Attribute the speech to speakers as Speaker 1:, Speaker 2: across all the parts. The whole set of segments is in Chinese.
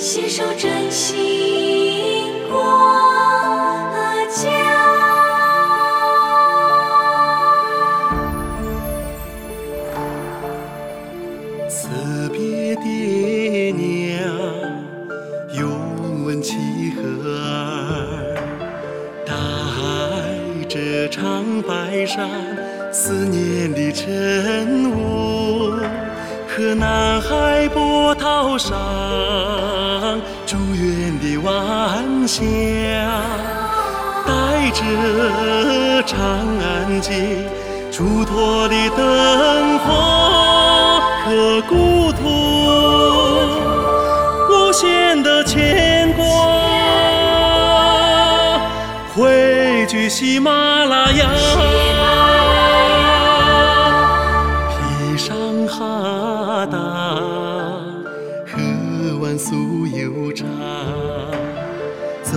Speaker 1: 携手振兴国家。
Speaker 2: 辞别爹娘，永问妻和儿，带着长白山思念的晨雾，和南海波涛声祝愿的晚霞，带着长安街嘱托。的灯火和故土，无限的牵挂，汇聚喜马拉雅，酥油茶，走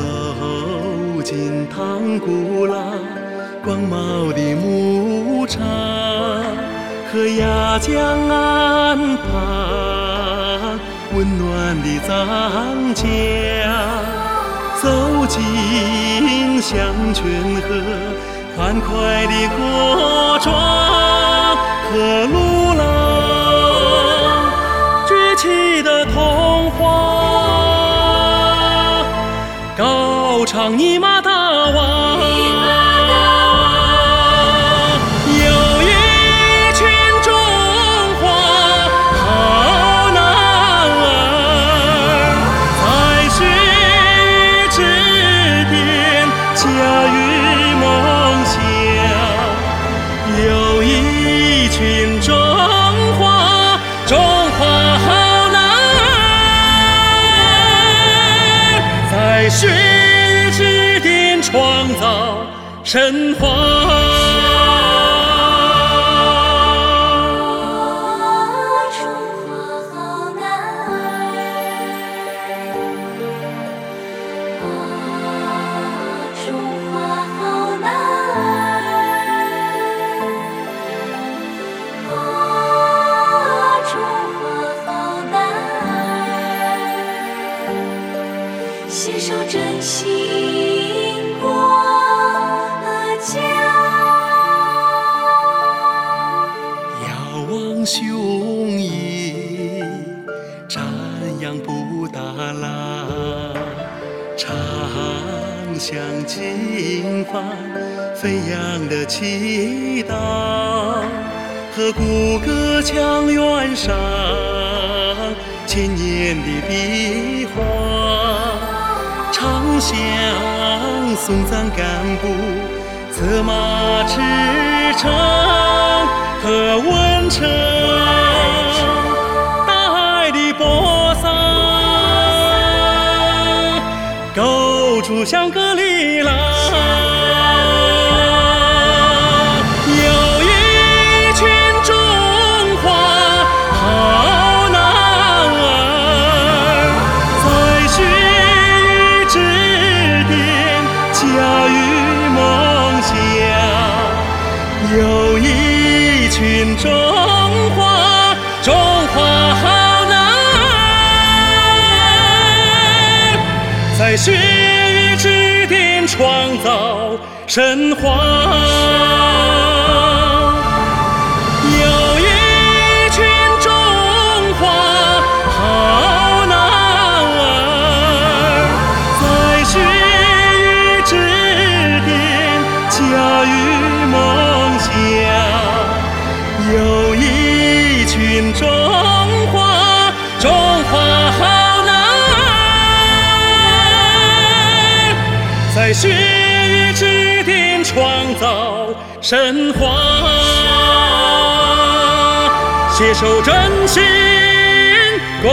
Speaker 2: 进唐古拉广袤的牧场。和鸭江岸旁温暖的藏家，走进香泉河欢快的国庄和鲁朗崛起的童花高唱你妈血雨之巅创造神话。
Speaker 1: 携手振兴国家。
Speaker 2: 遥望雄鹰，瞻仰布达拉，长相经幡飞扬的祈祷，和骨骼墙垣上千年的壁画，相送葬干部，策马驰骋和文成，大海的波桑，构筑香格里拉。有一群中华中华好男儿，在雪域之巅创造神话。有一群中华好男儿，在雪域之巅驾驭家。有一群中华中华好男儿，在血雨之巅创造神话。携手振兴共。